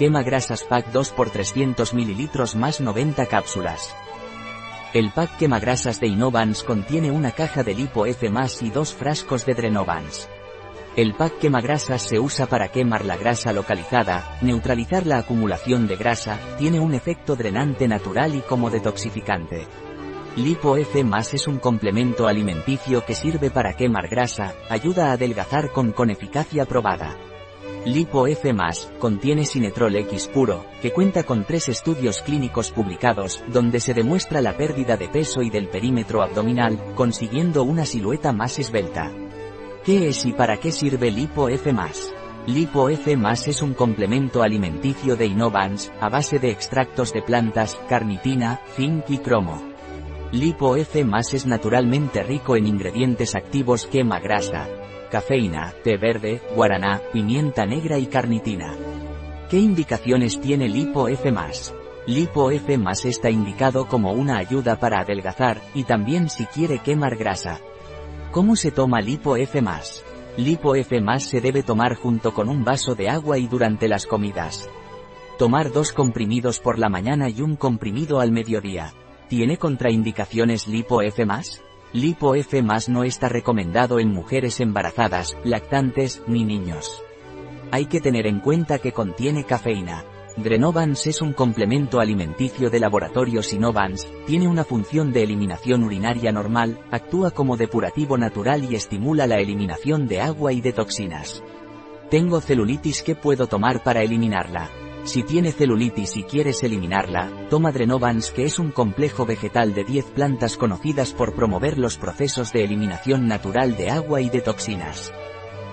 Quema grasas pack 2 por 300 ml más 90 cápsulas. El pack quema grasas de Innovans contiene una caja de lipo F+, y dos frascos de Drenovans. El pack quemagrasas se usa para quemar la grasa localizada, neutralizar la acumulación de grasa, tiene un efecto drenante natural y como detoxificante. Lipo F es un complemento alimenticio que sirve para quemar grasa, ayuda a adelgazar con con eficacia probada. Lipo F+, contiene Sinetrol X puro, que cuenta con tres estudios clínicos publicados, donde se demuestra la pérdida de peso y del perímetro abdominal, consiguiendo una silueta más esbelta. ¿Qué es y para qué sirve Lipo F+. Lipo F+, es un complemento alimenticio de Innovans, a base de extractos de plantas, carnitina, zinc y cromo. Lipo F+, es naturalmente rico en ingredientes activos quema grasa, cafeína, té verde, guaraná, pimienta negra y carnitina. ¿Qué indicaciones tiene Lipo F+. Lipo F+, está indicado como una ayuda para adelgazar, y también si quiere quemar grasa. ¿Cómo se toma Lipo F+. Lipo F+, se debe tomar junto con un vaso de agua y durante las comidas. Tomar dos comprimidos por la mañana y un comprimido al mediodía. ¿Tiene contraindicaciones Lipo F+. Lipo F+, no está recomendado en mujeres embarazadas, lactantes, ni niños. Hay que tener en cuenta que contiene cafeína. Drenovans es un complemento alimenticio de laboratorio Sinovans, tiene una función de eliminación urinaria normal, actúa como depurativo natural y estimula la eliminación de agua y de toxinas. Tengo celulitis ¿qué puedo tomar para eliminarla? Si tiene celulitis y quieres eliminarla, toma Drenovans que es un complejo vegetal de 10 plantas conocidas por promover los procesos de eliminación natural de agua y de toxinas.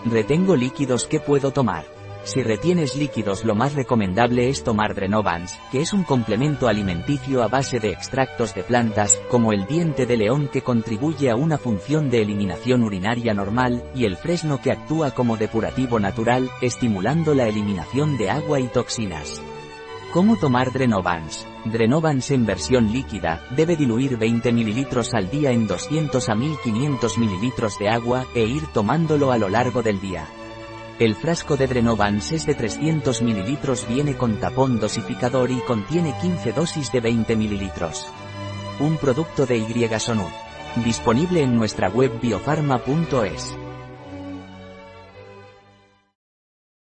Retengo líquidos ¿qué puedo tomar? Si retienes líquidos lo más recomendable es tomar Drenovans, que es un complemento alimenticio a base de extractos de plantas, como el diente de león que contribuye a una función de eliminación urinaria normal, y el fresno que actúa como depurativo natural, estimulando la eliminación de agua y toxinas. ¿Cómo tomar Drenovans? Drenovans en versión líquida, debe diluir 20 ml al día en 200 a 1500 ml de agua, e ir tomándolo a lo largo del día. El frasco de Drenovans es de 300 ml viene con tapón dosificador y contiene 15 dosis de 20 ml. Un producto de Y Disponible en nuestra web biofarma.es.